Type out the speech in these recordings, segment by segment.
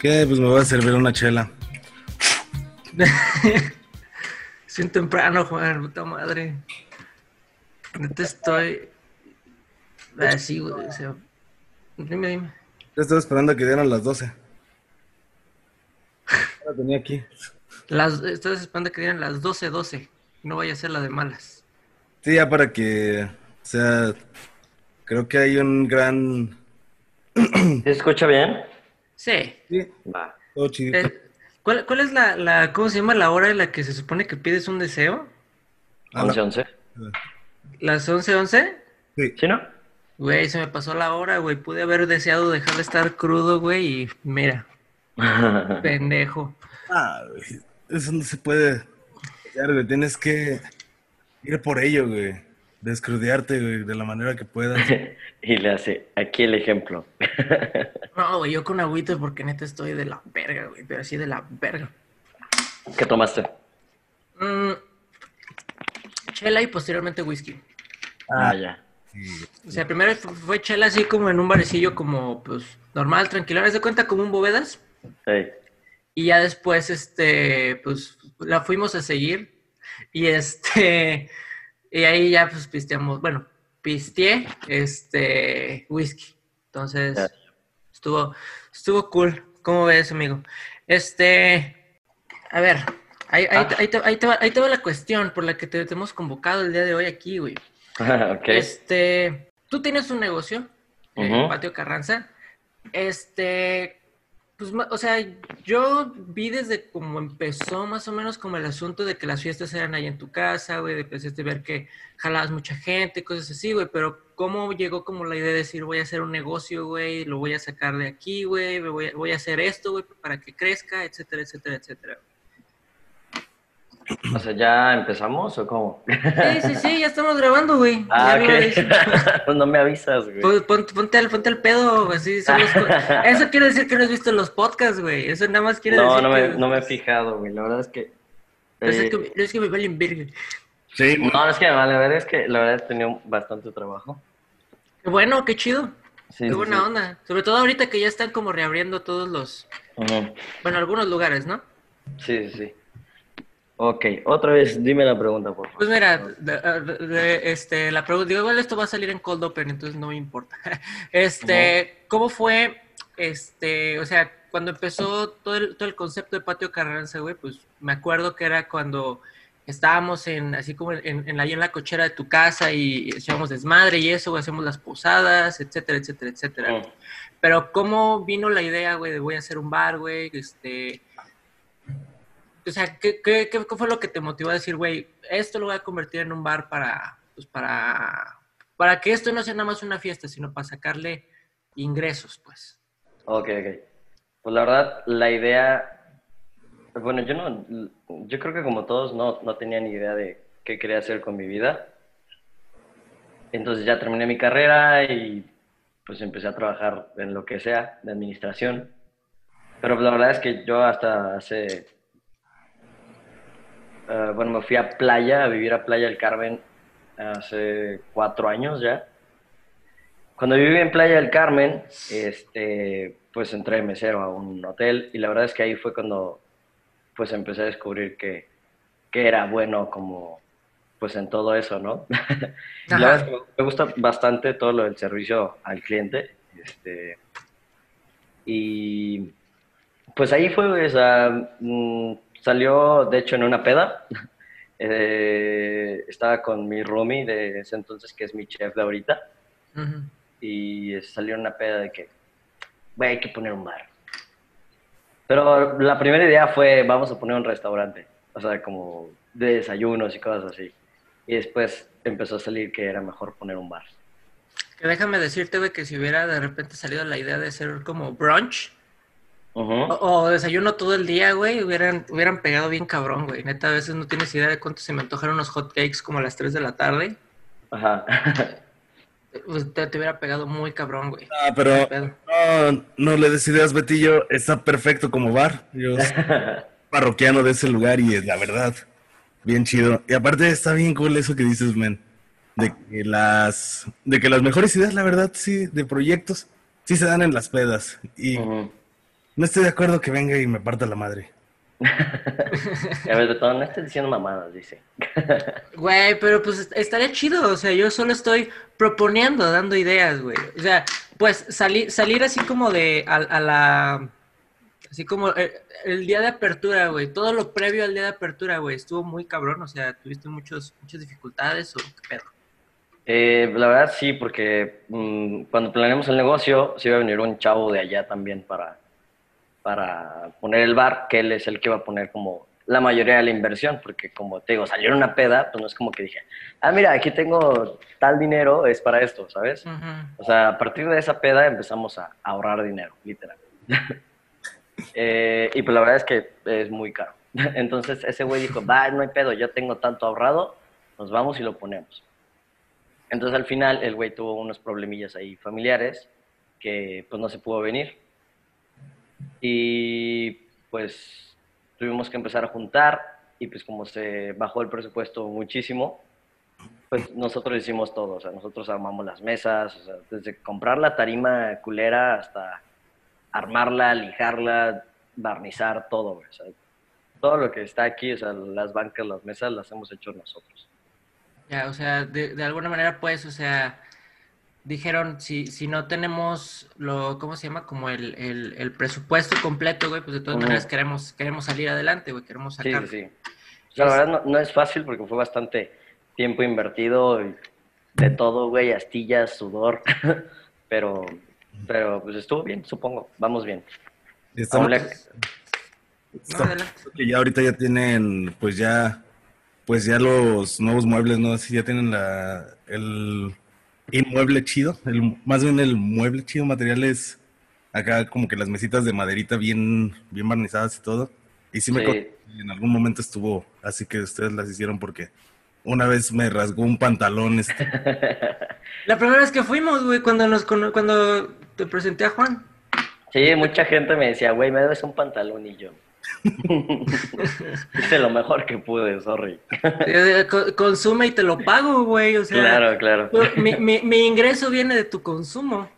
¿Qué? Pues me voy a servir una chela. Sin temprano, Juan, puta madre. Neta estoy. Así, güey. O sea, dime, dime. Yo estaba esperando a que dieran las 12. La tenía aquí. Las, estás esperando que dieran las 12, 12. No vaya a ser la de malas. Sí, ya para que. O sea. Creo que hay un gran. ¿Se escucha bien? Sí. Sí, Va. todo chidito. Eh, ¿Cuál, cuál es la, la, cómo se llama la hora en la que se supone que pides un deseo? A la- 11, 11. ¿Las 11, 11? Sí. ¿Sí, no? Güey, se me pasó la hora, güey. Pude haber deseado dejar de estar crudo, güey, y mira, pendejo. Ah, güey. Eso no se puede. güey. Tienes que ir por ello, güey. Descrudearte, güey, de la manera que puedas. y le hace aquí el ejemplo. No, güey, yo con agüita porque neta estoy de la verga, güey, pero así de la verga. ¿Qué tomaste? Mm, chela y posteriormente whisky. Ah, ya. Sí. O sea, primero fu- fue chela así como en un barecillo como, pues, normal, tranquilo. ¿Haz de cuenta como un bovedas? Ey. Y ya después, este, pues, la fuimos a seguir. Y este, y ahí ya, pues, pisteamos, bueno, pisteé, este, whisky. Entonces, estuvo, estuvo cool. ¿Cómo ves, amigo? Este, a ver, ahí, ahí, Ah. ahí te, ahí te va, ahí te va la cuestión por la que te, te hemos convocado el día de hoy aquí, güey. Este, tú tienes un negocio, en Ujú. Patio Carranza. Este, pues, o sea, yo vi desde como empezó más o menos como el asunto de que las fiestas eran ahí en tu casa, güey, de empezaste a ver que jalabas mucha gente, cosas así, güey, pero ¿cómo llegó como la idea de decir voy a hacer un negocio, güey, lo voy a sacar de aquí, güey, voy, voy a hacer esto, güey, para que crezca, etcétera, etcétera, etcétera? O sea, ¿ya empezamos o cómo? Sí, sí, sí, ya estamos grabando, güey. Ah, Ya lo hice. ok. no me avisas, güey. Pon- pon- Ponte al, ponte al pedo, son los co- Eso quiere decir que no has visto los podcasts, güey. Eso nada más quiere No, decir no que... no me he fijado, güey. La verdad es que... Es eh, que, es que me valen verga. Sí, No, no es que me vale, la verdad es que la verdad he tenido bastante trabajo. Qué bueno, qué chido. Sí, qué sí, buena sí. onda. Sobre todo ahorita que ya están como reabriendo todos los... Bueno, algunos lugares, ¿no? Sí, sí, sí. Ok, otra vez, dime la pregunta, por favor. Pues mira, de- de- de- este, la pregunta... Digo, igual esto va a salir en Cold Open, entonces no me importa. Este, ¿cómo fue, este, o sea, cuando empezó todo el, todo el concepto de Patio Carranza, güey, pues me acuerdo que era cuando estábamos en, así como en, en, ahí en la cochera de tu casa y echábamos desmadre y eso, güey, hacemos las posadas, etcétera, etcétera, etcétera. Pero ¿cómo vino la idea, güey, de voy a hacer un bar, güey? Este... O sea, ¿qué, qué, qué fue lo que te motivó a decir, güey, esto lo voy a convertir en un bar para, pues para, para que esto no sea nada más una fiesta, sino para sacarle ingresos, pues? Ok, ok. Pues la verdad, la idea, bueno, yo no, yo creo que como todos no, no tenía ni idea de qué quería hacer con mi vida. Entonces ya terminé mi carrera y pues empecé a trabajar en lo que sea, de administración. Pero la verdad es que yo hasta hace, eh, bueno, me fui a playa, a vivir a Playa del Carmen hace cuatro años ya. Cuando viví en Playa del Carmen, este, pues entré de mesero a un hotel y la verdad es que ahí fue cuando pues empecé a descubrir que, que era bueno como pues en todo eso, ¿no? Y la verdad es que me gusta bastante todo lo del servicio al cliente. Este, y pues ahí fue, o sea, mm, salió de hecho en una peda. Eh, estaba con mi roomie de ese entonces, que es mi chef de ahorita Ujú. y salió una peda de que, güey, hay que poner un bar. Pero la primera idea fue, vamos a poner un restaurante, o sea, como de desayunos y cosas así. Y después empezó a salir que era mejor poner un bar. Que déjame decirte, güey, que si hubiera de repente salido la idea de hacer como brunch O, o desayuno todo el día, güey, hubieran, hubieran pegado bien cabrón, güey. Neta, a veces no tienes idea de cuánto se me antojaron unos hot cakes como a las 3 de la tarde. Ajá. Pues te, te hubiera pegado muy cabrón, güey. Ah, pero no, no le des ideas, Betillo. Está perfecto como bar. Yo soy parroquiano de ese lugar y es la verdad, bien chido. Y aparte está bien cool eso que dices, men. De que las, de que las mejores ideas, la verdad, sí, de proyectos, sí se dan en las pedas. Y. no estoy de acuerdo que venga y me parta la madre. A ver, todo, no estés diciendo mamadas, dice. Güey, pero pues estaría chido, o sea, yo solo estoy proponiendo, dando ideas, güey. O sea, pues salir, salir así como de a, la... Así como el, eh, el, día de apertura, güey. Todo lo previo al día de apertura, güey. Estuvo muy cabrón, o sea, tuviste muchos, muchas dificultades o qué pedo. Eh, la verdad sí, porque mm, cuando planeamos el negocio, se iba a venir un chavo de allá también para, para poner el bar, que él es el que va a poner como la mayoría de la inversión, porque como te digo, salió una peda, pues no es como que dije, ah, mira, aquí tengo tal dinero, es para esto, ¿sabes? O sea, a partir de esa peda empezamos a ahorrar dinero, literal. Eh, y pues la verdad es que es muy caro. Entonces ese güey dijo, va, no hay pedo, ya tengo tanto ahorrado, nos vamos y lo ponemos. Entonces al final el güey tuvo unos problemillas ahí familiares que pues no se pudo venir. Y pues tuvimos que empezar a juntar y pues como se bajó el presupuesto muchísimo, pues nosotros hicimos todo, o sea, nosotros armamos las mesas, desde comprar la tarima culera hasta armarla, lijarla, barnizar, todo, o todo lo que está aquí, o sea, las bancas, las mesas, las hemos hecho nosotros. Ya, o sea, de alguna manera, pues, o sea, dijeron, si, si no tenemos lo, ¿cómo se llama? Como el, el, presupuesto completo, güey, pues de todas maneras queremos, queremos salir adelante, güey, queremos sacar. Sí, sí. la verdad no, es fácil porque fue bastante tiempo invertido de todo, güey, astillas, sudor, pero, pero pues estuvo bien, supongo, vamos bien. Estamos, que ya ahorita ya tienen, pues ya pues ya los nuevos muebles, ¿no? Así ya tienen la, el inmueble chido, el, más bien el mueble chido, materiales acá como que las mesitas de maderita bien, bien barnizadas y todo. Y sí, me en algún momento estuvo, así que ustedes las hicieron porque una vez me rasgó un pantalón. Este. La primera vez que fuimos, güey, cuando nos cuando te presenté a Juan. Sí, mucha gente me decía, güey, me debes un pantalón y yo. Hice lo mejor que pude, sorry. Consume y te lo pago, güey. O sea, claro, claro. Mi, mi, ingreso viene de tu consumo.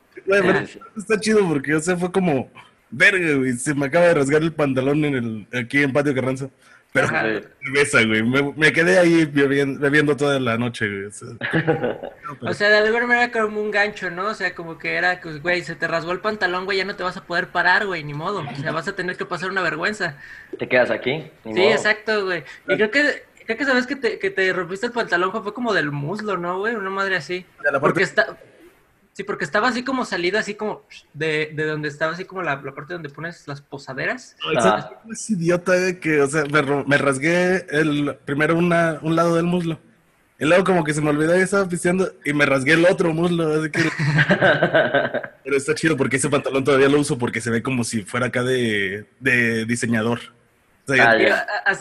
está chido porque, o sea, fue como, verga, güey, se me acaba de rasgar el pantalón en el, aquí en Patio Carranza. Pero cerveza, güey. Me, quedé ahí bebiendo, toda la noche, güey. O sea, de alguna manera era como un gancho, ¿no? O sea, como que era, pues, güey, se te rasgó el pantalón, güey, ya no te vas a poder parar, güey, ni modo. O sea, vas a tener que pasar una vergüenza. ¿Te quedas aquí? sí, exacto, güey. Y creo que, creo que sabes que te, que te rompiste el pantalón fue como del muslo, ¿no, güey? Una madre así. Porque está, Sí, porque estaba así como salida, así como de, de donde estaba, así como la, parte donde pones las posaderas. Ah. Es idiota que, o sea, me, rasgué el, primero una, un lado del muslo. Y luego como que se me olvidó y estaba pisteando y me rasgué el otro muslo. Así que... Pero está chido porque ese pantalón todavía lo uso porque se ve como si fuera acá de, de diseñador. Ah,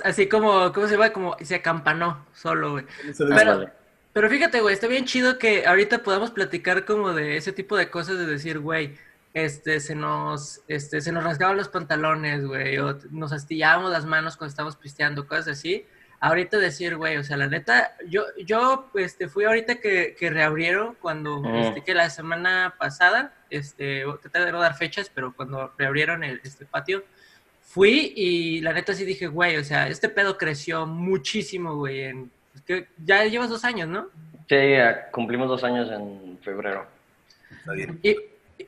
así como, ¿cómo se va? Como se acampanó solo, güey. Pero, pero fíjate, güey, está bien chido que ahorita podamos platicar como de ese tipo de cosas, de decir, güey, este, se nos, este, se nos rasgaban los pantalones, güey, o nos astillábamos las manos cuando estábamos pisteando, cosas así. Ahorita decir, güey, o sea, la neta, yo, yo, este, fui ahorita que, que reabrieron cuando, este, que la semana pasada, este, traté de no dar fechas, pero cuando reabrieron el, este patio, fui y la neta sí dije, güey, o sea, este pedo creció muchísimo, güey, en que ya llevas dos años, ¿no? Sí, cumplimos dos años en febrero. Está bien. Y,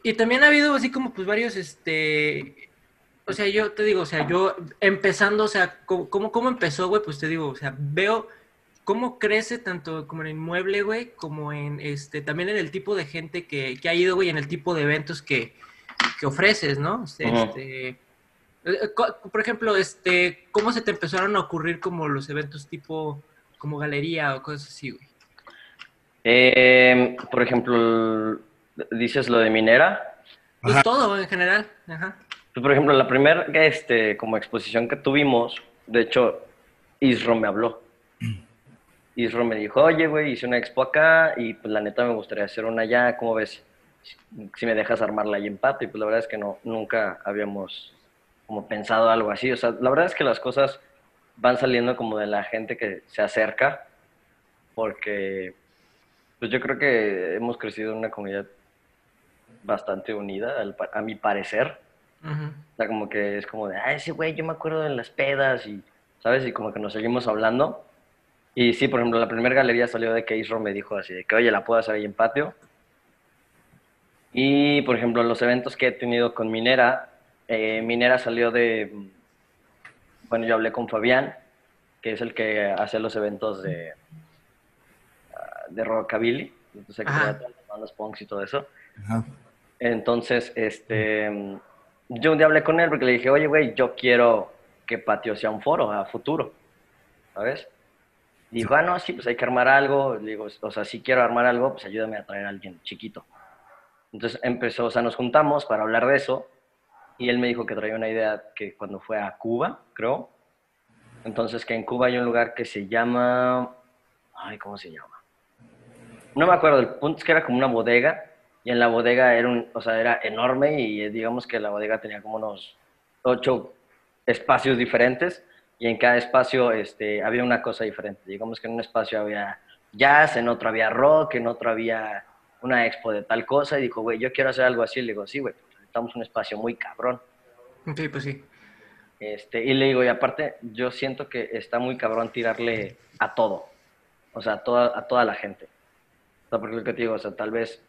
y también ha habido así como pues varios, este, o sea, yo te digo, o sea, yo empezando, o sea, ¿cómo, cómo empezó, güey? Pues te digo, o sea, veo cómo crece tanto como en inmueble, güey, como en, este, también en el tipo de gente que, que ha ido, güey, en el tipo de eventos que, que ofreces, ¿no? Este, eh, por ejemplo, este, ¿cómo se te empezaron a ocurrir como los eventos tipo como galería o cosas así, güey? Eh, por ejemplo, dices lo de minera. Pues todo en general. Ajá. Pues, por ejemplo, la primera este, como exposición que tuvimos, de hecho, Isro me habló. Isro me dijo, oye, güey, hice una expo acá y pues la neta me gustaría hacer una allá, ¿cómo ves? Si me dejas armarla ahí en pato. Y pues la verdad es que no, nunca habíamos como pensado algo así. O sea, la verdad es que las cosas van saliendo como de la gente que se acerca, porque pues yo creo que hemos crecido en una comunidad bastante unida, a mi parecer. O sea, como que es como de, ah, ese güey, yo me acuerdo de las pedas y, ¿sabes? Y como que nos seguimos hablando. Y sí, por ejemplo, la primera galería salió de que Isro me dijo así, de que, oye, la puedo hacer ahí en patio. Y, por ejemplo, los eventos que he tenido con Minera, eh, Minera salió de, bueno, yo hablé con Fabián, que es el que hace los eventos de, de Rockabilly, entonces que todas las punks y todo eso. Entonces, este, yo un día hablé con él porque le dije, oye, güey, yo quiero que Patio sea un foro a futuro, ¿sabes? Y dijo, ah, no, sí, pues hay que armar algo. Le digo, o sea, si quiero armar algo, pues ayúdame a traer a alguien chiquito. Entonces empezó, o sea, nos juntamos para hablar de eso y él me dijo que traía una idea que cuando fue a Cuba, creo, entonces que en Cuba hay un lugar que se llama, ay, ¿cómo se llama? No me acuerdo, el punto es que era como una bodega y en la bodega era, un, o sea, era enorme y eh, digamos que la bodega tenía como unos ocho espacios diferentes y en cada espacio este, había una cosa diferente. Digamos que en un espacio había jazz, en otro había rock, en otro había una expo de tal cosa y dijo, güey, yo quiero hacer algo así. Le digo, sí, güey, necesitamos un espacio muy cabrón. Sí, pues sí. Este, y le digo, y aparte, yo siento que está muy cabrón tirarle a todo. O sea, a toda, a toda la gente. O sea, porque lo que te digo, o sea, tal vez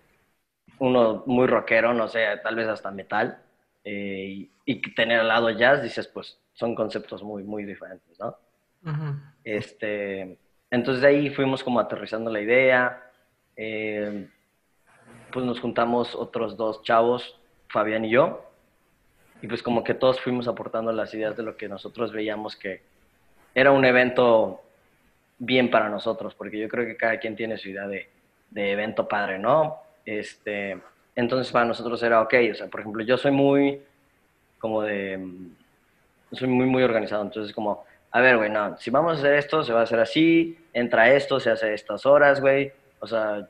uno muy rockero, no sé, tal vez hasta metal, eh, y, tener al lado jazz, dices, pues son conceptos muy, muy diferentes, ¿no? este, entonces de ahí fuimos como aterrizando la idea. Eh, pues nos juntamos otros dos chavos, Fabián y yo, y pues como que todos fuimos aportando las ideas de lo que nosotros veíamos que era un evento bien para nosotros, porque yo creo que cada quien tiene su idea de, de evento padre, ¿no? Este, entonces para nosotros era ok, o sea, por ejemplo, yo soy muy como de, soy muy, muy organizado, entonces como, a ver, güey, no, si vamos a hacer esto, se va a hacer así, entra esto, se hace estas horas, güey, o sea,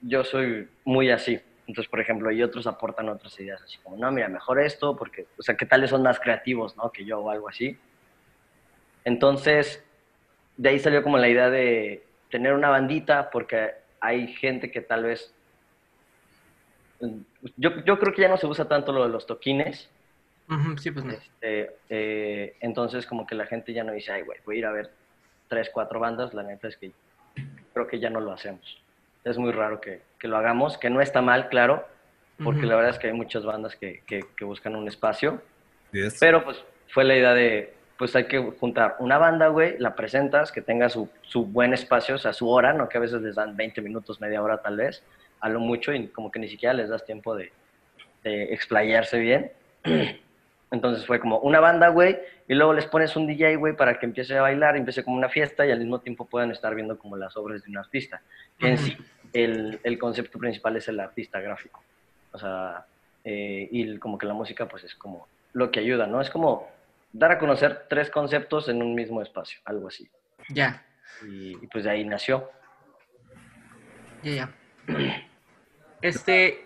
yo soy muy así. Entonces, por ejemplo, y otros aportan otras ideas, así como, no, mira, mejor esto, porque, o sea, ¿qué tales son más creativos, no? Que yo o algo así. Entonces, de ahí salió como la idea de tener una bandita, porque hay gente que tal vez... Yo, yo creo que ya no se usa tanto lo de los toquines. sí, pues no. Este, eh, entonces, como que la gente ya no dice, ay, güey, voy a ir a ver tres, cuatro bandas. La neta es que creo que ya no lo hacemos es muy raro que, que, lo hagamos, que no está mal, claro, porque la verdad es que hay muchas bandas que, que, buscan un espacio. Pero pues fue la idea de, pues hay que juntar una banda, güey, la presentas, que tenga su, su, buen espacio, o sea, su hora, ¿no? Que a veces les dan 20 minutos, media hora tal vez, a lo mucho, y como que ni siquiera les das tiempo de, de explayarse bien. Entonces fue como una banda, güey, y luego les pones un DJ, güey, para que empiece a bailar, empiece como una fiesta y al mismo tiempo puedan estar viendo como las obras de un artista. En sí, el, el, concepto principal es el artista gráfico. O sea, eh, y como que la música, pues es como lo que ayuda, ¿no? Es como dar a conocer tres conceptos en un mismo espacio, algo así. Ya. Y, y pues de ahí nació. Ya, ya. Este,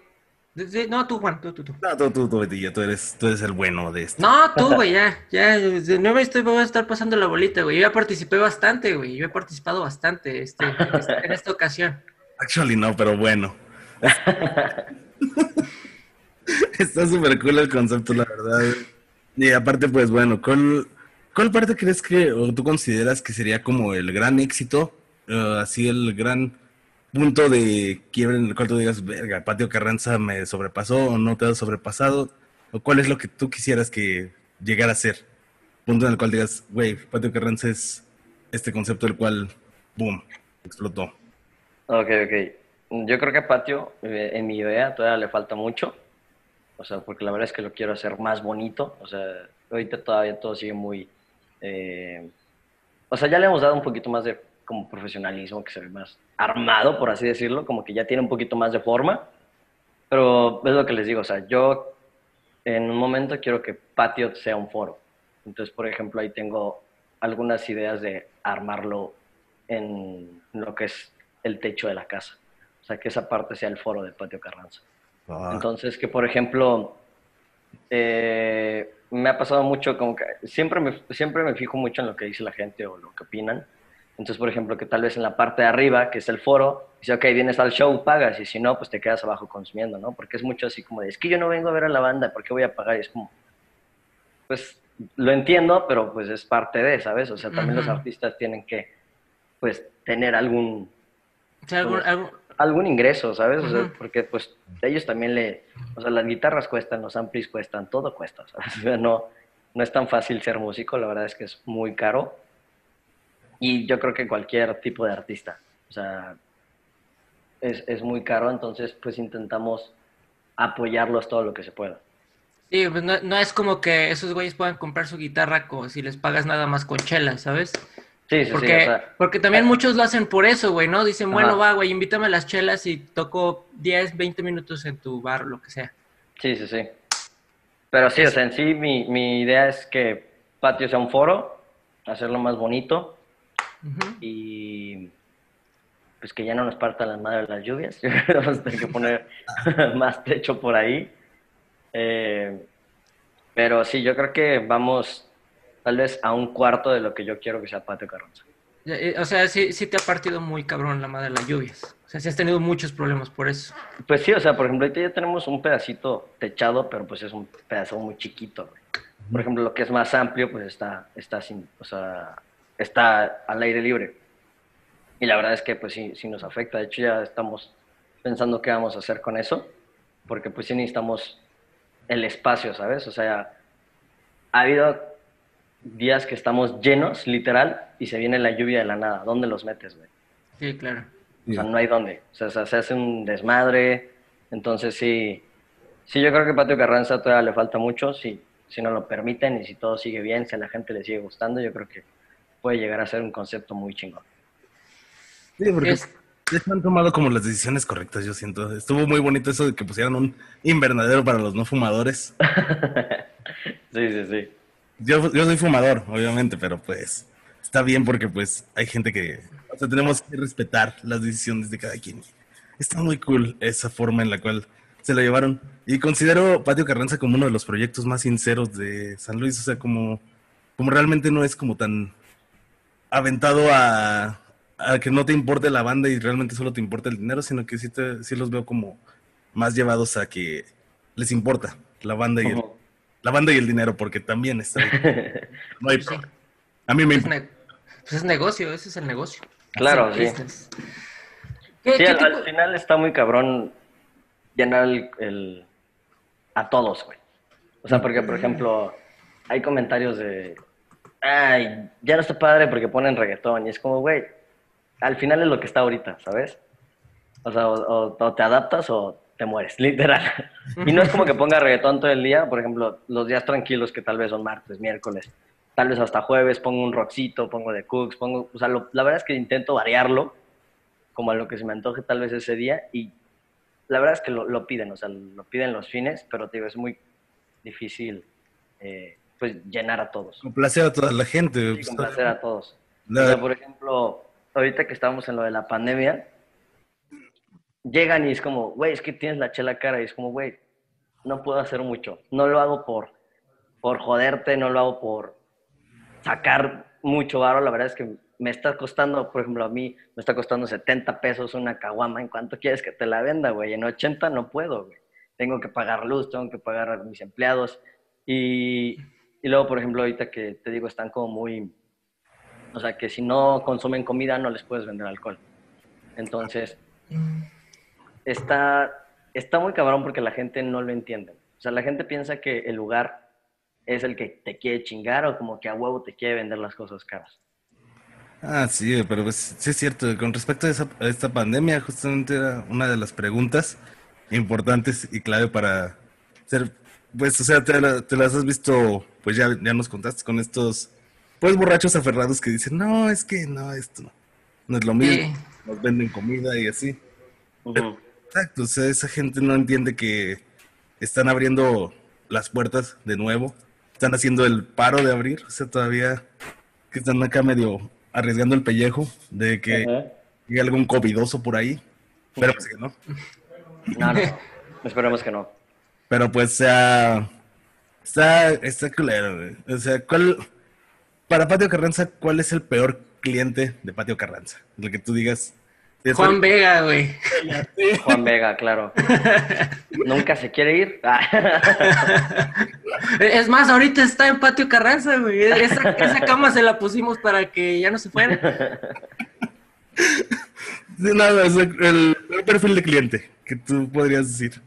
no, tú, Juan, tú, tú, tú. No, tú, tú, tú, tú eres, tú eres el bueno de esto. No, tú, güey, ya, ya, no me estoy, voy a estar pasando la bolita, güey. Yo ya participé bastante, güey. Yo he participado bastante este, en esta ocasión. Actually, no, pero bueno. Está súper cool el concepto, la verdad. Y aparte, pues bueno, ¿cuál, ¿cuál parte crees que, o tú consideras que sería como el gran éxito? Uh, así el gran punto de quiebre en el cual tú digas, verga, Patio Carranza me sobrepasó o no te ha sobrepasado? ¿O cuál es lo que tú quisieras que llegara a ser? Punto en el cual digas, güey, Patio Carranza es este concepto del cual, boom, explotó. Ok, ok. Yo creo que Patio, eh, en mi idea, todavía le falta mucho. O sea, porque la verdad es que lo quiero hacer más bonito. O sea, ahorita todavía todo sigue muy... Eh, o sea, ya le hemos dado un poquito más de como profesionalismo, que se ve más armado, por así decirlo, como que ya tiene un poquito más de forma. Pero es lo que les digo, o sea, yo en un momento quiero que Patio sea un foro. Entonces, por ejemplo, ahí tengo algunas ideas de armarlo en lo que es el techo de la casa. O sea, que esa parte sea el foro de Patio Carranza. Ah. Entonces, que por ejemplo, eh, me ha pasado mucho como que siempre me, siempre me fijo mucho en lo que dice la gente o lo que opinan. Entonces, por ejemplo, que tal vez en la parte de arriba, que es el foro, dice, ok, vienes al show, pagas, y si no, pues te quedas abajo consumiendo, ¿no? Porque es mucho así como de, es que yo no vengo a ver a la banda, ¿por qué voy a pagar? Y es como, pues lo entiendo, pero pues es parte de, ¿sabes? O sea, también los artistas tienen que, pues, tener algún... algún, ingreso, ¿sabes? O sea, porque pues ellos también le... O sea, las guitarras cuestan, los amplis cuestan, todo cuesta, ¿sabes? O sea, no, no es tan fácil ser músico, la verdad es que es muy caro. Y yo creo que cualquier tipo de artista, o sea, es, es muy caro, entonces pues intentamos apoyarlos todo lo que se pueda. Sí, pues no, es como que esos güeyes puedan comprar su guitarra si les pagas nada más con chelas, ¿sabes? Sí, sí, porque, sí. porque también muchos lo hacen por eso, güey, ¿no? Dicen, bueno, va, güey, invítame a las chelas y toco 10, 20 minutos en tu bar, lo que sea. Sí, sí, sí. Pero sí, o sea, en sí mi, mi idea es que Patio sea un foro, hacerlo más bonito y pues que ya no nos partan las madres las lluvias. Vamos a tener que poner más techo por ahí. Eh, pero sí, yo creo que vamos tal vez a un cuarto de lo que yo quiero que sea Patio Carranza. Eh, o sea, sí, sí te ha partido muy cabrón la madre de las lluvias. O sea, sí has tenido muchos problemas por eso. Pues sí, o sea, por ejemplo, ahorita ya tenemos un pedacito techado, pero pues es un pedazo muy chiquito. Por ejemplo, lo que es más amplio, pues está, está sin, o sea, está al aire libre. Y la verdad es que pues sí, sí nos afecta. De hecho ya estamos pensando qué vamos a hacer con eso, porque pues sí necesitamos el espacio, ¿sabes? O sea, ha habido días que estamos llenos, literal, y se viene la lluvia de la nada. ¿Dónde los metes, güey? Sí, claro. O sea, no hay dónde. O sea, se hace un desmadre. Entonces sí, sí, yo creo que Patio Carranza todavía le falta mucho. Si, si nos lo permiten y si todo sigue bien, si a la gente le sigue gustando, yo creo que puede llegar a ser un concepto muy chingón. Sí, porque es... han tomado como las decisiones correctas, yo siento. Estuvo muy bonito eso de que pusieran un invernadero para los no fumadores. sí, sí, sí. Yo, yo soy fumador, obviamente, pero pues está bien porque pues hay gente que... O sea, tenemos que respetar las decisiones de cada quien. Está muy cool esa forma en la cual se lo llevaron. Y considero Patio Carranza como uno de los proyectos más sinceros de San Luis. O sea, como, como realmente no es como tan aventado a, que no te importe la banda y realmente solo te importa el dinero, sino que sí, te, sí los veo como más llevados a que les importa la banda y el, la banda y el dinero, porque también está. No hay A mí me pues es negocio, ese es el negocio. Claro, sí. sí, al, final está muy cabrón llenar el, a todos, güey. O sea, porque, por ejemplo, hay comentarios de, ay, ya no está padre porque ponen reggaetón. Y es como, güey, al final es lo que está ahorita, ¿sabes? O sea, o, te adaptas o te mueres, literal. Y no es como que ponga reggaetón todo el día, por ejemplo, los días tranquilos que tal vez son martes, miércoles, tal vez hasta jueves pongo un rockcito, pongo de cooks, pongo, o sea, la verdad es que intento variarlo como a lo que se me antoje tal vez ese día y la verdad es que lo, piden, o sea, lo piden los fines, pero te digo, es muy difícil eh, pues llenar a todos. Complacer a toda la gente. Sí, complacer a todos. O sea, por ejemplo, ahorita que estamos en lo de la pandemia, llegan y es como, güey, es que tienes la chela cara y es como, güey, no puedo hacer mucho. No lo hago por, por joderte, no lo hago por sacar mucho varo. La verdad es que me está costando, por ejemplo, a mí me está costando 70 pesos una caguama. ¿En cuánto quieres que te la venda, güey? En 80 no puedo, güey. Tengo que pagar luz, tengo que pagar a mis empleados. Y, y luego, por ejemplo, ahorita que te digo, están como muy... O sea, que si no consumen comida no les puedes vender alcohol. Entonces, está, está muy cabrón porque la gente no lo entiende. O sea, la gente piensa que el lugar es el que te quiere chingar o como que a huevo te quiere vender las cosas caras. Ah, sí, pero pues, sí es cierto. Con respecto a, esta pandemia, justamente era una de las preguntas importantes y clave para ser pues, o sea, te, las has visto, pues ya, ya nos contaste con estos, pues, borrachos aferrados que dicen, no, es que no, esto no, es lo mismo, nos venden comida y así. exacto, o sea, esa gente no entiende que están abriendo las puertas de nuevo, están haciendo el paro de abrir, o sea, todavía que están acá medio arriesgando el pellejo de que llegue algún covidoso por ahí. Esperemos que no. No, no, esperemos que no. Pero pues, sea, está, está culero, güey. O sea, ¿cuál, para Patio Carranza, cuál es el peor cliente de Patio Carranza? Lo que tú digas. Juan Vega, güey. Juan Vega, claro. Nunca se quiere ir. Es más, ahorita está en Patio Carranza, güey. Esa, esa cama se la pusimos para que ya no se fuera. nada, es el, el perfil de cliente que tú podrías decir.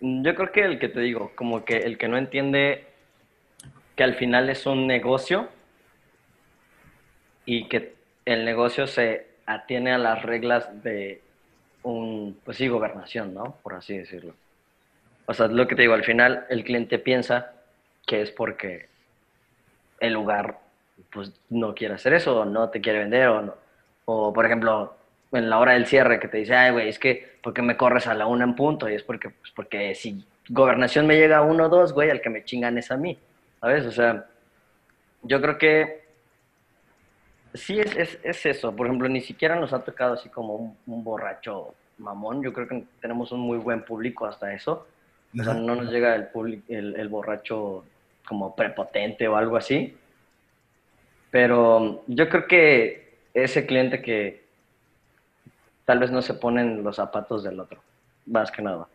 Yo creo que el que te digo, como que el que no entiende que al final es un negocio y que el negocio se atiene a las reglas de un, pues sí, gobernación, ¿no? Por así decirlo. O sea, lo que te digo, al final el cliente piensa que es porque el lugar pues no quiere hacer eso, o no te quiere vender, o. O, por ejemplo, en la hora del cierre que te dice, ay, güey, es que, porque me corres a la una en punto? Y es porque, pues, porque si gobernación me llega a uno o dos, güey, al que me chingan es a mí, ¿sabes? O sea, yo creo que sí es, es, es eso. Por ejemplo, ni siquiera nos ha tocado así como un, un borracho mamón. Yo creo que tenemos un muy buen público hasta eso. O sea, no nos llega el, el, el, borracho como prepotente o algo así. Pero yo creo que ese cliente que tal vez no se pone en los zapatos del otro, más que nada.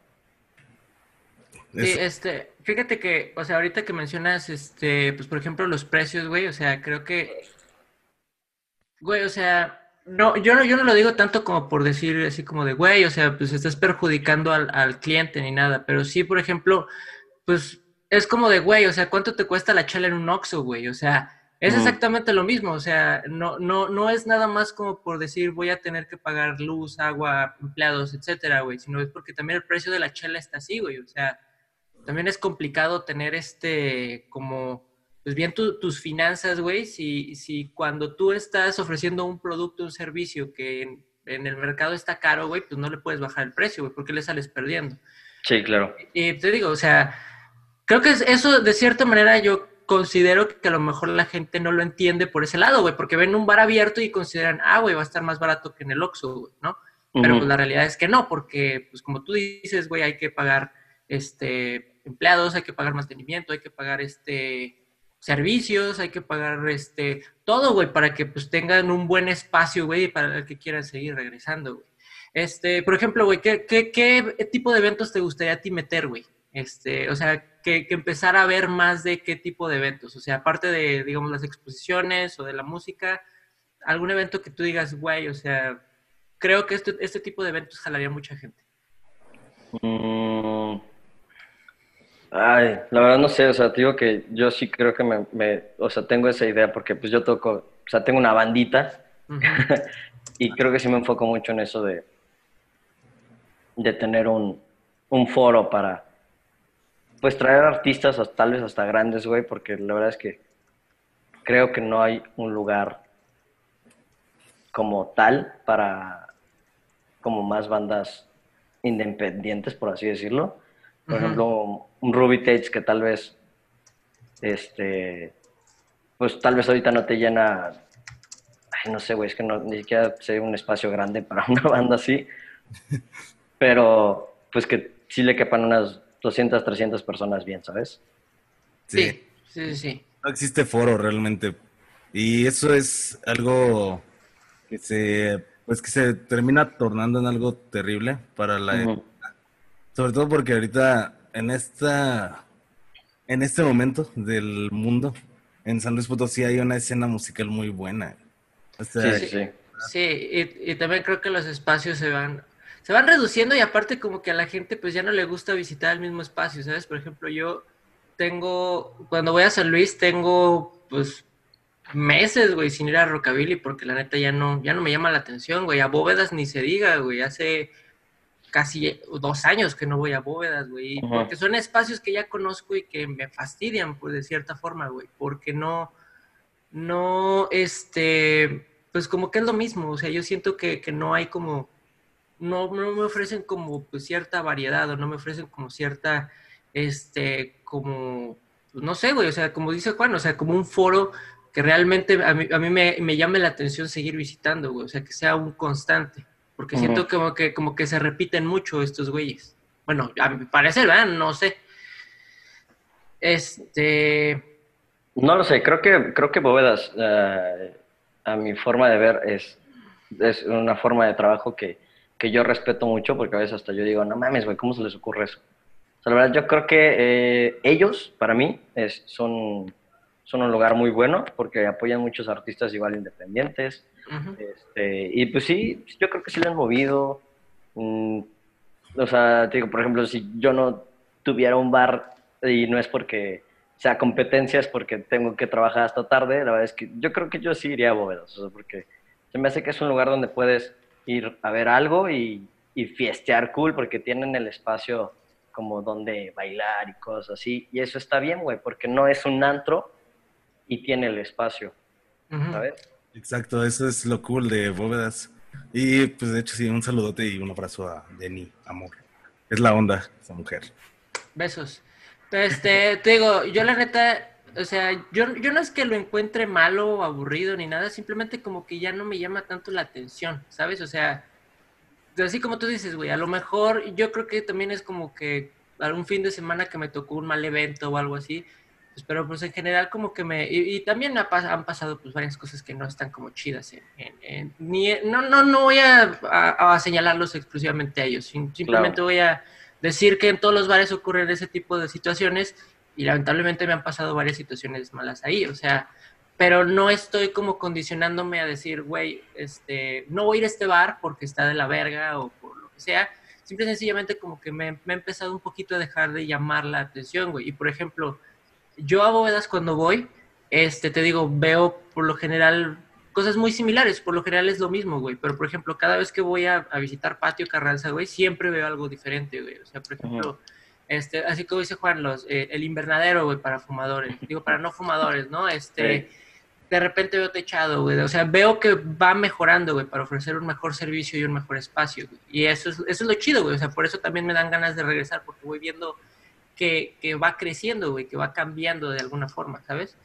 Sí, este, fíjate que, o sea, ahorita que mencionas, este, pues por ejemplo los precios, güey, o sea, creo que, güey, o sea, no, yo no, yo no lo digo tanto como por decir así como de, güey, o sea, pues estás perjudicando al, al, cliente ni nada, pero sí, por ejemplo, pues es como de, güey, o sea, ¿cuánto te cuesta la chela en un Oxxo, güey? O sea, es exactamente lo mismo, o sea, no, no, no es nada más como por decir voy a tener que pagar luz, agua, empleados, etcétera, güey, sino es porque también el precio de la chela está así, güey, o sea, también es complicado tener este, como pues bien tu, tus finanzas, güey, si, si cuando tú estás ofreciendo un producto, un servicio que en, en el mercado está caro, güey, pues no le puedes bajar el precio, güey, porque le sales perdiendo. Sí, claro. Y, y te digo, o sea, creo que eso de cierta manera yo considero que a lo mejor la gente no lo entiende por ese lado, güey, porque ven un bar abierto y consideran, ah, güey, va a estar más barato que en el Oxxo, güey, ¿no? Pero uh -huh. pues la realidad es que no, porque, pues como tú dices, güey, hay que pagar, este, empleados, hay que pagar mantenimiento, hay que pagar, este, servicios, hay que pagar este, todo, güey, para que pues tengan un buen espacio, güey, para el que quieran seguir regresando, güey. Este, por ejemplo, güey, ¿qué, ¿qué, qué, tipo de eventos te gustaría a ti meter, güey? Este, o sea, que, que empezar a ver más de qué tipo de eventos, o sea, aparte de, digamos, las exposiciones o de la música, algún evento que tú digas, güey, o sea, creo que este, este tipo de eventos jalaría mucha gente. Mm. Ay, la verdad no sé, o sea, te digo que yo sí creo que me, me, o sea, tengo esa idea porque pues yo toco, o sea, tengo una bandita uh -huh. y creo que sí me enfoco mucho en eso de, de tener un, un foro para, pues traer artistas hasta, tal vez hasta grandes, güey, porque la verdad es que creo que no hay un lugar como tal para, como más bandas independientes, por así decirlo. Por uh -huh. ejemplo, un Ruby Tates que tal vez, este, pues tal vez ahorita no te llena, ay, no sé, güey, es que no, ni siquiera sé un espacio grande para una banda así, pero pues que sí le quepan unas 200, 300 personas bien, ¿sabes? Sí, sí, sí. No existe foro realmente. Y eso es algo que se, pues que se termina tornando en algo terrible para la... Uh -huh. Sobre todo porque ahorita en esta en este momento del mundo en San Luis Potosí hay una escena musical muy buena. O sea, sí, sí, sí. Sí, y, y, también creo que los espacios se van se van reduciendo y aparte como que a la gente pues ya no le gusta visitar el mismo espacio, ¿sabes? Por ejemplo, yo tengo cuando voy a San Luis tengo pues meses, güey, sin ir a Rockabilly porque la neta ya no ya no me llama la atención, güey, a Bóvedas ni se diga, güey, hace casi dos años que no voy a bóvedas, güey, uh -huh. porque son espacios que ya conozco y que me fastidian, pues, de cierta forma, güey, porque no, no, este, pues, como que es lo mismo, o sea, yo siento que, que no hay como, no, no me ofrecen como, pues, cierta variedad, o no me ofrecen como cierta, este, como, no sé, güey, o sea, como dice Juan, o sea, como un foro que realmente a mí, a mí me, me llame la atención seguir visitando, güey, o sea, que sea un constante. Porque uh -huh. siento como que, como que se repiten mucho estos güeyes. Bueno, a mi parecer, ¿verdad? No sé. Este. No lo sé, creo que, creo que Bóvedas, uh, a mi forma de ver, es, es una forma de trabajo que, que yo respeto mucho, porque a veces hasta yo digo, no mames, güey, ¿cómo se les ocurre eso? sea, la verdad, yo creo que eh, ellos, para mí, es, son, son un lugar muy bueno porque apoyan muchos artistas igual independientes. este, y pues sí, yo creo que sí lo han movido. Mm, o sea, te digo, por ejemplo, si yo no tuviera un bar y no es porque sea competencia, es porque tengo que trabajar hasta tarde, la verdad es que yo creo que yo sí iría a Bóvedas, o sea, porque se me hace que es un lugar donde puedes ir a ver algo y, y fiestear cool, porque tienen el espacio como donde bailar y cosas así, y eso está bien, güey, porque no es un antro y tiene el espacio, ¿sabes? Exacto, eso es lo cool de Bóvedas. Y pues de hecho sí, un saludote y un abrazo a Denny, amor. Es la onda, esa mujer. Besos. Este, te digo, yo la neta, o sea, yo, yo no es que lo encuentre malo o aburrido ni nada, simplemente como que ya no me llama tanto la atención, ¿sabes? O sea, así como tú dices, güey, a lo mejor yo creo que también es como que algún fin de semana que me tocó un mal evento o algo así, pues, pero pues en general como que me... Y, también han pasado pues varias cosas que no están como chidas. En, ni, no, no, no voy a, a, señalarlos exclusivamente a ellos, simplemente voy a decir que en todos los bares ocurren ese tipo de situaciones y lamentablemente me han pasado varias situaciones malas ahí, o sea, pero no estoy como condicionándome a decir, güey, este, no voy a ir a este bar porque está de la verga o por lo que sea, simple y sencillamente como que me, me ha empezado un poquito a dejar de llamar la atención, güey, y por ejemplo, yo a bóvedas cuando voy, este, te digo, veo por lo general cosas muy similares, por lo general es lo mismo, güey, pero por ejemplo, cada vez que voy a, visitar Patio Carranza, güey, siempre veo algo diferente, güey, o sea, por ejemplo, este, así como dice Juan, los, eh, el invernadero, güey, para fumadores, digo, para no fumadores, ¿no? Este, de repente veo techado, güey, o sea, veo que va mejorando, güey, para ofrecer un mejor servicio y un mejor espacio, güey. y eso es, eso es lo chido, güey, o sea, por eso también me dan ganas de regresar, porque voy viendo que, que va creciendo, güey, que va cambiando de alguna forma, ¿sabes?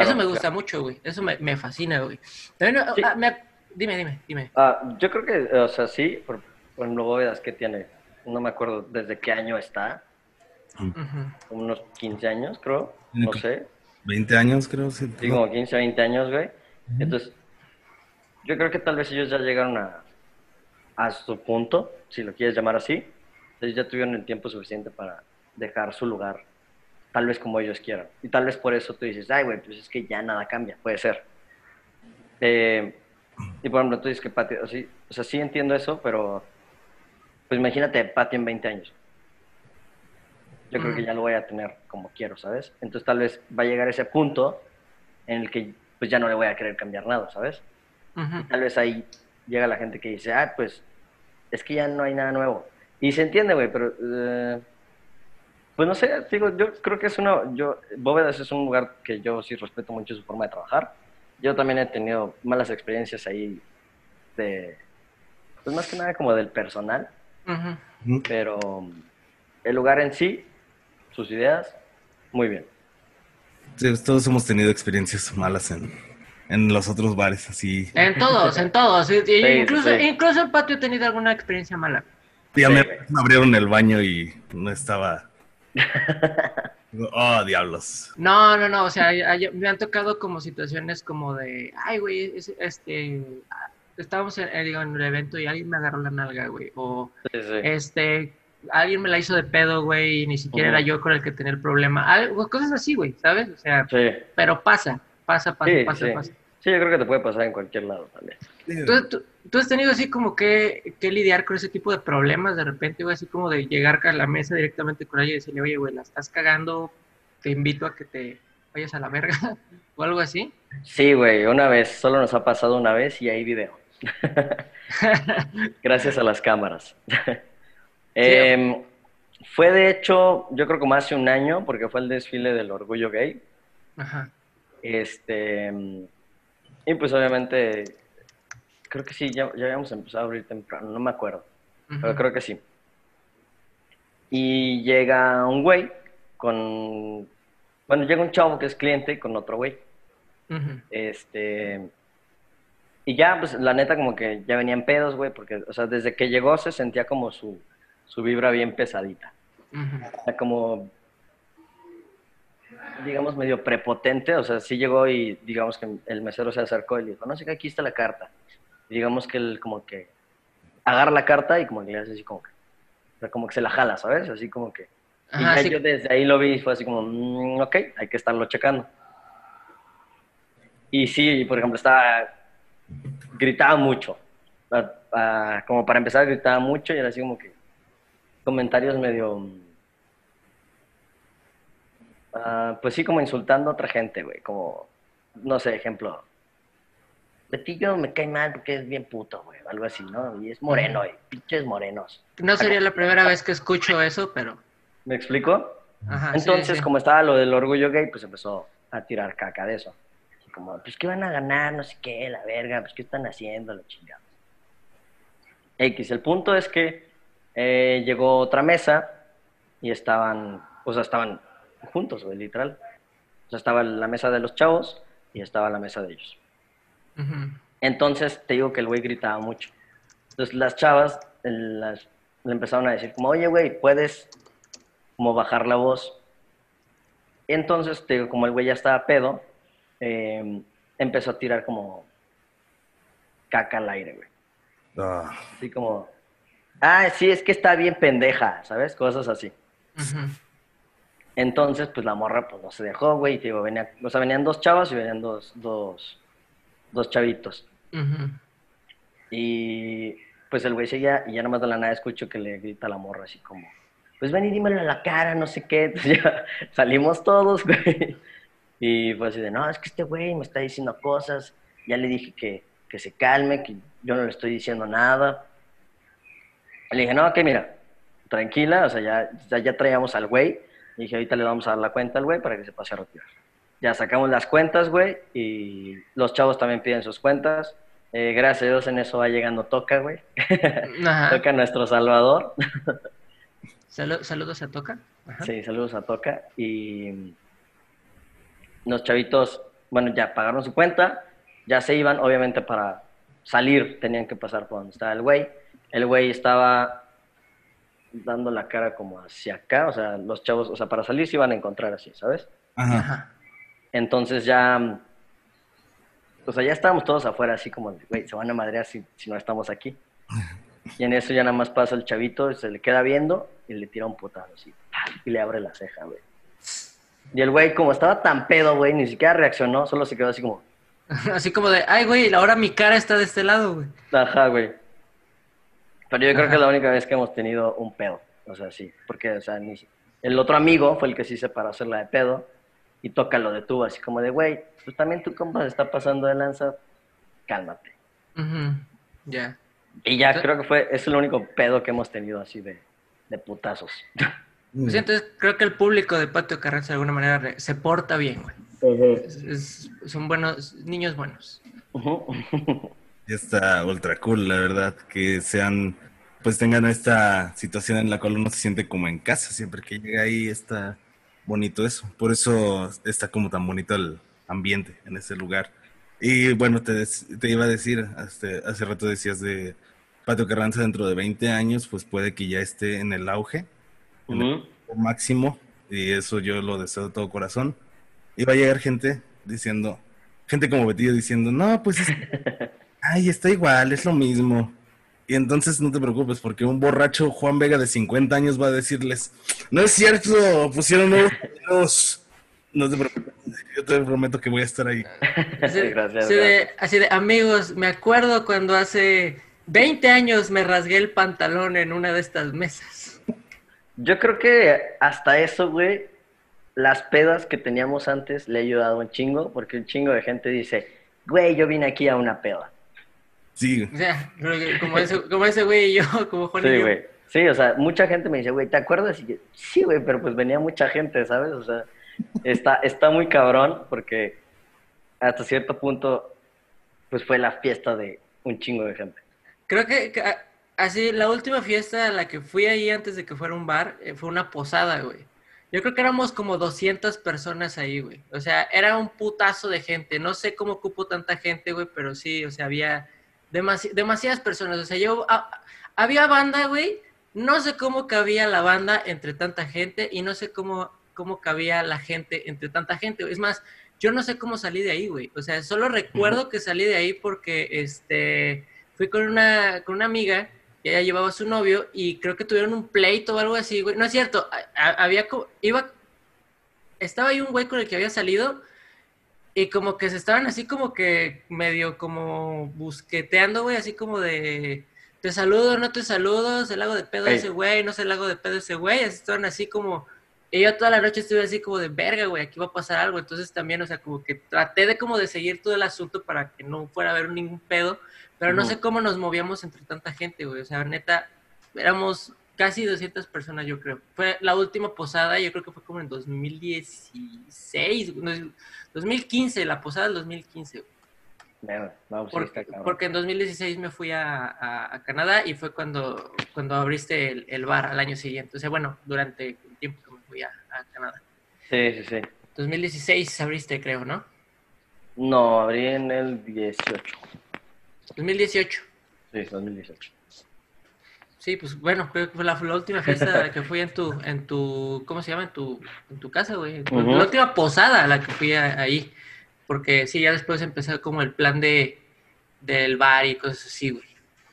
Eso me gusta mucho, güey. Eso me, me fascina, güey. Ah, dime, dime, dime. Ah, yo creo que, o sea, sí, por, por bóvedas que tiene, no me acuerdo desde qué año está. Unos 15 años, creo, no sé. 20 años, creo, sí. Sí, como 15, 20 años, güey. Entonces, yo creo que tal vez ellos ya llegaron a, a su punto, si lo quieres llamar así. Entonces ya tuvieron el tiempo suficiente para dejar su lugar, tal vez como ellos quieran. Y tal vez por eso tú dices, ay, güey, pues es que ya nada cambia, puede ser. Eh, y por ejemplo, tú dices que Pati, o, o sea, sí entiendo eso, pero pues imagínate Pati en 20 años. Yo creo que ya lo voy a tener como quiero, ¿sabes? Entonces tal vez va a llegar ese punto en el que pues ya no le voy a querer cambiar nada, ¿sabes? y tal vez ahí llega la gente que dice, ah, pues es que ya no hay nada nuevo. Y se entiende, güey, pero eh, pues no sé, digo, yo creo que es una, yo, Bóvedas es un lugar que yo sí respeto mucho su forma de trabajar. Yo también he tenido malas experiencias ahí de, pues más que nada como del personal, pero el lugar en sí, sus ideas, muy bien. Sí, todos hemos tenido experiencias malas en, en los otros bares, así. En todos, en todos. incluso, incluso en patio he tenido alguna experiencia mala. Sí, me abrieron el baño y no estaba oh, diablos. No, no, no, o sea, me han tocado como situaciones como de, ay, güey, este, estábamos en, en, un evento y alguien me agarró la nalga, güey, o este, alguien me la hizo de pedo, güey, y ni siquiera era yo con el que tenía el problema, algo, cosas así, güey, ¿sabes? O sea, pero pasa, pasa, pasa, pasa, pasa. Sí, yo creo que te puede pasar en cualquier lado también. ¿Tú, has tenido así como que, que, lidiar con ese tipo de problemas de repente, güey, así como de llegar a la mesa directamente con alguien y decirle, oye, güey, la estás cagando, te invito a que te vayas a la verga o algo así? Sí, güey, una vez, solo nos ha pasado una vez y hay video. Gracias a las cámaras. Em, fue de hecho, yo creo como hace un año, porque fue el desfile del orgullo gay. Ajá. Este y pues obviamente, creo que sí, ya, ya habíamos empezado a abrir temprano, no me acuerdo, pero creo que sí. Y llega un güey con, bueno, llega un chavo que es cliente con otro güey. Este, y ya, pues la neta como que ya venían pedos, güey, porque, o sea, desde que llegó se sentía como su, su vibra bien pesadita. O sea, como digamos, medio prepotente, o sea, sí llegó y digamos que el mesero se acercó y le dijo, no sé qué, aquí está la carta. Y digamos que él como que agarra la carta y como que le hace así como que, o sea, como que se la jala, ¿sabes? Así como que, y yo desde ahí lo vi y fue así como, mm, ok, hay que estarlo checando. Y sí, por ejemplo, estaba, gritaba mucho. como para empezar, gritaba mucho y era así como que comentarios medio, ah, pues sí, como insultando a otra gente, güey, como, no sé, ejemplo, Betillo me cae mal porque es bien puto, güey, algo así, ¿no? Y es moreno, y pinches morenos. No sería la primera vez que escucho eso, pero... ¿Me explico? Ajá, Entonces, como estaba lo del orgullo gay, pues empezó a tirar caca de eso. como, pues, ¿qué van a ganar? No sé qué, la verga, pues, ¿qué están haciendo? Los chingados. X, el punto es que eh, llegó otra mesa y estaban, o sea, estaban juntos, güey, literal. O sea, estaba la mesa de los chavos y estaba la mesa de ellos. Entonces te digo que el güey gritaba mucho. Entonces las chavas le empezaron a decir como, oye, güey, puedes como bajar la voz. Entonces, te digo, como el güey ya estaba pedo, em, empezó a tirar como caca al aire, güey. Ah. Así como, ah, sí, es que está bien pendeja, ¿sabes? Cosas así. Entonces, pues la morra pues no se dejó, güey. Digo, venía, o sea, venían dos chavas y venían dos, dos, dos chavitos. Y pues el güey seguía y ya nomás de la nada escucho que le grita a la morra así como, pues ven y dímelo a la cara, no sé qué. Entonces ya salimos todos, güey. Y fue así de, no, es que este güey me está diciendo cosas. Ya le dije que, que se calme, que yo no le estoy diciendo nada. Le dije, no, que mira, tranquila, o sea, ya, ya, ya traíamos al güey. Y dije, ahorita le vamos a dar la cuenta al güey para que se pase a retirar ya sacamos las cuentas, güey, y los chavos también piden sus cuentas. Eh, gracias a Dios en eso va llegando Toca, güey. toca nuestro Salvador. saludos a Toca. Sí, saludos a Toca. Y los chavitos, bueno, ya pagaron su cuenta, ya se iban, obviamente para salir tenían que pasar por donde estaba el güey. El güey estaba dando la cara como hacia acá, o sea, los chavos, o sea, para salir se iban a encontrar así, ¿sabes? Ajá. Entonces ya, o sea, ya estábamos todos afuera, así como, güey, se van a madrear si, si no estamos aquí. Y en eso ya nada más pasa el chavito, se le queda viendo y le tira un putazo así, y le abre la ceja, güey. Y el güey, como estaba tan pedo, güey, ni siquiera reaccionó, solo se quedó así como... Así como de, ay, güey, ahora mi cara está de este lado, güey. Ajá, güey. Pero yo creo que es la única vez que hemos tenido un pedo, o sea, sí, porque, o sea, ni... el otro amigo fue el que sí se paró a hacerla de pedo, y toca lo de tú, así como de, güey, pues también tu compa se está pasando de lanza, cálmate. Ya. Y ya creo que fue, es el único pedo que hemos tenido así de, de putazos. Pues entonces creo que el público de Patio Carranza de alguna manera se porta bien, güey. son buenos, niños buenos. Ya está ultra cool, la verdad, que sean, pues tengan esta situación en la cual uno se siente como en casa, siempre que llega ahí está bonito eso. Por eso está como tan bonito el ambiente en ese lugar. Y bueno, te, te iba a decir, hace, hace rato decías de Patio Carranza dentro de 20 años, pues puede que ya esté en el auge, máximo, y eso yo lo deseo de todo corazón. Y va a llegar gente diciendo, gente como Betillo diciendo, no, pues ay, está igual, es lo mismo. Y entonces no te preocupes, porque un borracho Juan Vega de 50 años va a decirles, no es cierto, pusieron nuevos No te preocupes, yo te prometo que voy a estar ahí. Así, De, así de, amigos, me acuerdo cuando hace 20 años me rasgué el pantalón en una de estas mesas. Yo creo que hasta eso, güey, las pedas que teníamos antes le ha ayudado un chingo, porque un chingo de gente dice, güey, yo vine aquí a una peda. Sí. O sea, como ese, como ese güey y yo, como Juan sí, güey. Sí, o sea, mucha gente me dice, güey, ¿te acuerdas? Y yo, sí, güey, pero pues venía mucha gente, ¿sabes? O sea, está, está muy cabrón porque hasta cierto punto, pues fue la fiesta de un chingo de gente. Creo que, así, la última fiesta a la que fui ahí antes de que fuera un bar, eh, fue una posada, güey. Yo creo que éramos como 200 personas ahí, güey. O sea, era un putazo de gente. No sé cómo cupo tanta gente, güey, pero sí, o sea, había demasiadas personas. O sea, yo había banda, güey. No sé cómo cabía la banda entre tanta gente y no sé cómo, cómo cabía la gente entre tanta gente. Es más, yo no sé cómo salí de ahí, güey. O sea, solo recuerdo que salí de ahí porque este fui con una, con una amiga y ella llevaba a su novio y creo que tuvieron un pleito o algo así, güey. No es cierto, había iba, estaba ahí un güey con el que había salido y como que se estaban así como que medio como busqueteando, güey, así como de, te saludo, no te saludo, se le hago de pedo ese güey, no se le hago de pedo ese güey, así estaban así como, y yo toda la noche estuve así como de verga, güey, aquí va a pasar algo, entonces también, o sea, como que traté de como de seguir todo el asunto para que no fuera a haber ningún pedo, pero no sé cómo nos movíamos entre tanta gente, güey. O sea, neta, éramos casi 200 personas, yo creo. Fue la última posada, yo creo que fue como en 2016, 2015, la posada del 2015. vamos porque, porque en 2016 me fui a, Canadá y fue cuando, cuando abriste el, bar al año siguiente. O sea, bueno, durante el tiempo que me fui a, a Canadá. Sí, sí, sí. 2016 abriste, creo, ¿no? No, abrí en el 18. 2018. Sí, 2018. Sí, pues bueno, fue la, última fiesta que fui en tu, en tu, ¿cómo se llama? En tu, en tu casa, güey. La última posada a la que fui ahí. Porque sí, ya después empezó como el plan de, del bar y cosas así, güey.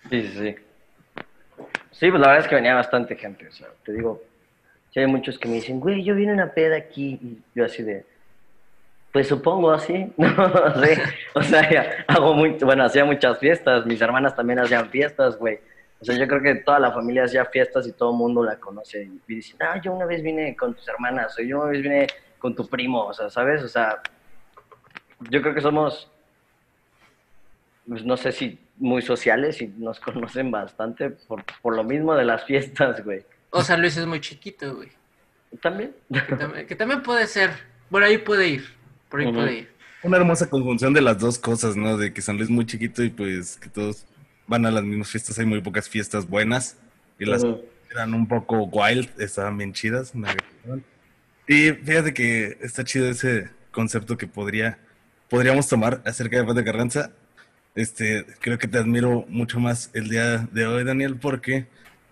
Sí, sí, sí. Sí, pues la verdad es que venía bastante gente, o sea, te digo, sí hay muchos que me dicen, güey, yo vine a una peda aquí, y yo así de, pues supongo así, no sé. O sea, hago muy, bueno, hacía muchas fiestas, mis hermanas también hacían fiestas, güey. O sea, yo creo que toda la familia hacía fiestas y todo el mundo la conoce. Y dicen, ah, yo una vez vine con tus hermanas, o yo una vez vine con tu primo, o sea, ¿sabes? O sea, yo creo que somos, pues no sé si muy sociales y nos conocen bastante por, por lo mismo de las fiestas, güey. O sea, Luis es muy chiquito, güey. ¿También? que también puede ser. Por ahí puede ir. Por ahí puede ir. Una hermosa conjunción de las dos cosas, ¿no? De que San Luis es muy chiquito y pues que todos van a las mismas fiestas. Hay muy pocas fiestas buenas. Y las eran un poco wild, estaban bien chidas. y fíjate que está chido ese concepto que podría, podríamos tomar acerca de Patio Carranza. Este, creo que te admiro mucho más el día de hoy, Daniel, porque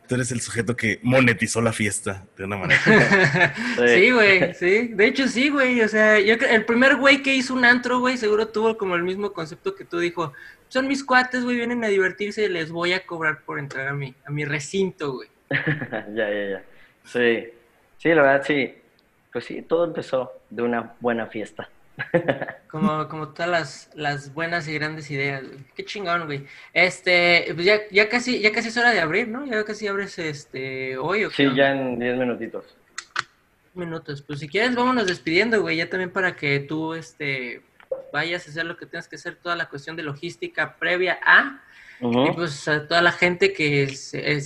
tú eres el sujeto que monetizó la fiesta de una manera. sí, güey, sí. De hecho, sí, güey. O sea, yo, el primer güey que hizo un antro, güey, seguro tuvo como el mismo concepto que tú dijo. Son mis cuates, güey, vienen a divertirse y les voy a cobrar por entrar a mi, a mi recinto, güey. ya, ya, ya. Sí. Sí, la verdad, sí. Pues sí, todo empezó de una buena fiesta. Como, como todas las, las buenas y grandes ideas, Qué chingón, güey. Este, pues ya, ya casi, ya casi es hora de abrir, ¿no? Ya casi abres este hoy o Sí, ya en 10 minutitos. Minutos. Pues si quieres, vámonos despidiendo, güey. Ya también para que tú este vayas a hacer lo que tienes que hacer, toda la cuestión de logística previa a y pues a toda la gente que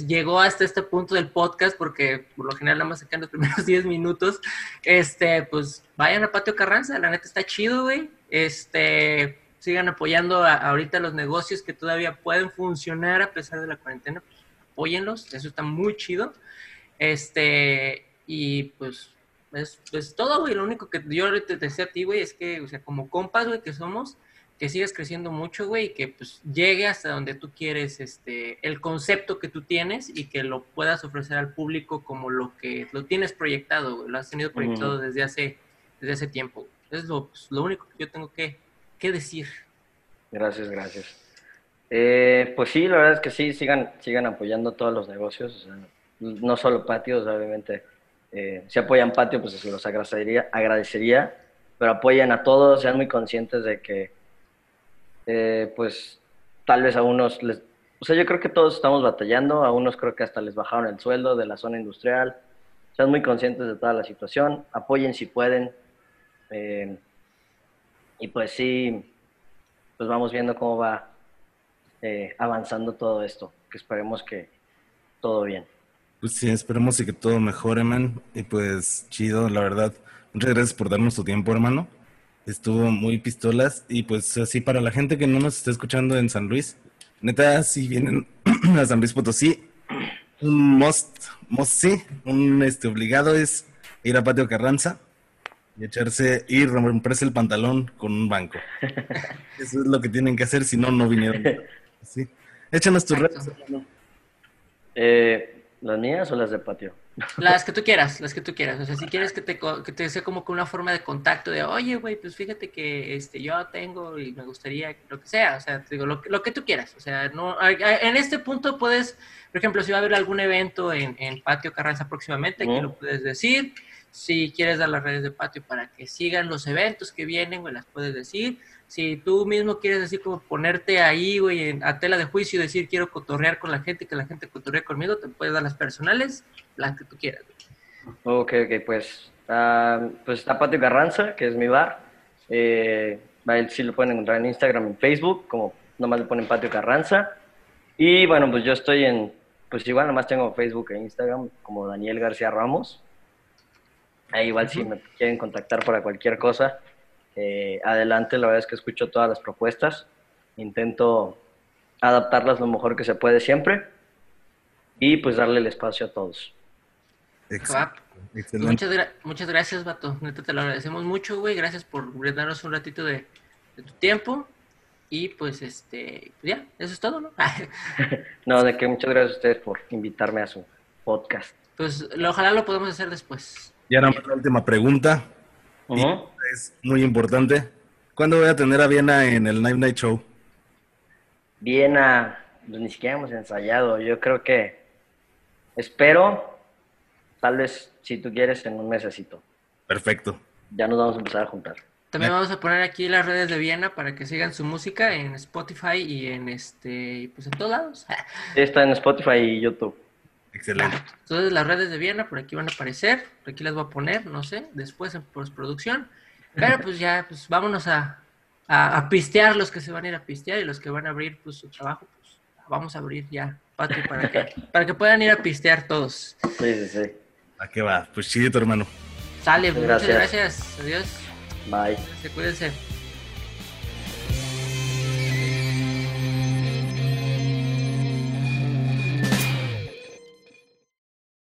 llegó hasta este punto del podcast, porque por lo general nada más sacan los primeros 10 minutos, este, pues vayan a Patio Carranza, la neta está chido, güey. Este, sigan apoyando ahorita los negocios que todavía pueden funcionar a pesar de la cuarentena, pues apóyenlos, eso está muy chido. Este, y pues es, todo, güey. Lo único que yo te decía a ti, güey, es que, o sea, como compas, güey, que somos, que sigas creciendo mucho, güey, y que pues llegue hasta donde tú quieres, este, el concepto que tú tienes y que lo puedas ofrecer al público como lo que lo tienes proyectado, güey, lo has tenido proyectado desde hace, desde hace tiempo. Es lo, pues, lo único que yo tengo que, decir. Gracias, gracias. Eh, pues sí, la verdad es que sí, sigan, sigan apoyando todos los negocios, no solo patios, obviamente. Eh, si apoyan patio, pues se los agradecería, agradecería, pero apoyen a todos, sean muy conscientes de que eh, pues tal vez a unos les... O sea, yo creo que todos estamos batallando, a unos creo que hasta les bajaron el sueldo de la zona industrial. Sean muy conscientes de toda la situación, apoyen si pueden. Eh, y pues sí, pues vamos viendo cómo va eh, avanzando todo esto, que esperemos que todo bien. Pues sí, esperemos y que todo mejore, man. Y pues chido, la verdad. Muchas gracias por darnos tu tiempo, hermano estuvo muy pistolas y pues así para la gente que no nos está escuchando en San Luis, neta, si vienen a San Luis Potosí, un must, must sí, un este obligado es ir a Patio Carranza y echarse y romperse el pantalón con un banco. Eso es lo que tienen que hacer, si no, no vinieron. Sí. Échanos tus redes, eh, ¿Las mías o las de patio? Las que tú quieras, las que tú quieras. O sea, si quieres que te, que te sea como que una forma de contacto de, oye, güey, pues fíjate que este, yo tengo y me gustaría lo que sea. O sea, te digo, lo, lo que tú quieras. O sea, no, en este punto puedes, por ejemplo, si va a haber algún evento en, en Patio Carranza próximamente, aquí lo puedes decir. Si quieres dar las redes de Patio para que sigan los eventos que vienen, güey, las puedes decir si tú mismo quieres decir como ponerte ahí, güey, a tela de juicio y decir quiero cotorrear con la gente, que la gente cotorrea conmigo, te puedes dar las personales, las que tú quieras. Ok, ok, pues, uh, pues está Patio Carranza, que es mi bar. Eh, sí lo pueden encontrar en Instagram, en Facebook, como nomás le ponen Patio Carranza. Y bueno, pues yo estoy en, pues igual nomás tengo Facebook e Instagram como Daniel García Ramos. Ahí igual si me quieren contactar para cualquier cosa, eh, adelante, la verdad es que escucho todas las propuestas, intento adaptarlas lo mejor que se puede siempre y pues darle el espacio a todos. Muchas, muchas gracias, Vato. Neta, te lo agradecemos mucho, güey. Gracias por darnos un ratito de, tu tiempo. Y pues, este, ya, eso es todo, ¿no? no, de que muchas gracias a ustedes por invitarme a su podcast. Pues ojalá lo podamos hacer después. Y ahora la última pregunta es muy importante. ¿Cuándo voy a tener a Viena en el Night Night Show? Viena, pues ni siquiera hemos ensayado. Yo creo que espero, tal vez si tú quieres, en un mesecito. Perfecto. Ya nos vamos a empezar a juntar. También vamos a poner aquí las redes de Viena para que sigan su música en Spotify y en este, pues en todos lados. está en Spotify y YouTube. Excelente. Entonces las redes de Viena por aquí van a aparecer, por aquí las voy a poner, no sé, después en postproducción. Pero pues ya, pues vámonos a, a, pistear los que se van a ir a pistear y los que van a abrir pues su trabajo, pues vamos a abrir ya patio para que, para que puedan ir a pistear todos. Sí, sí, sí. ¿A qué va? Pues tu hermano. Sale, muchas gracias. Adiós. Bye. Cuídense.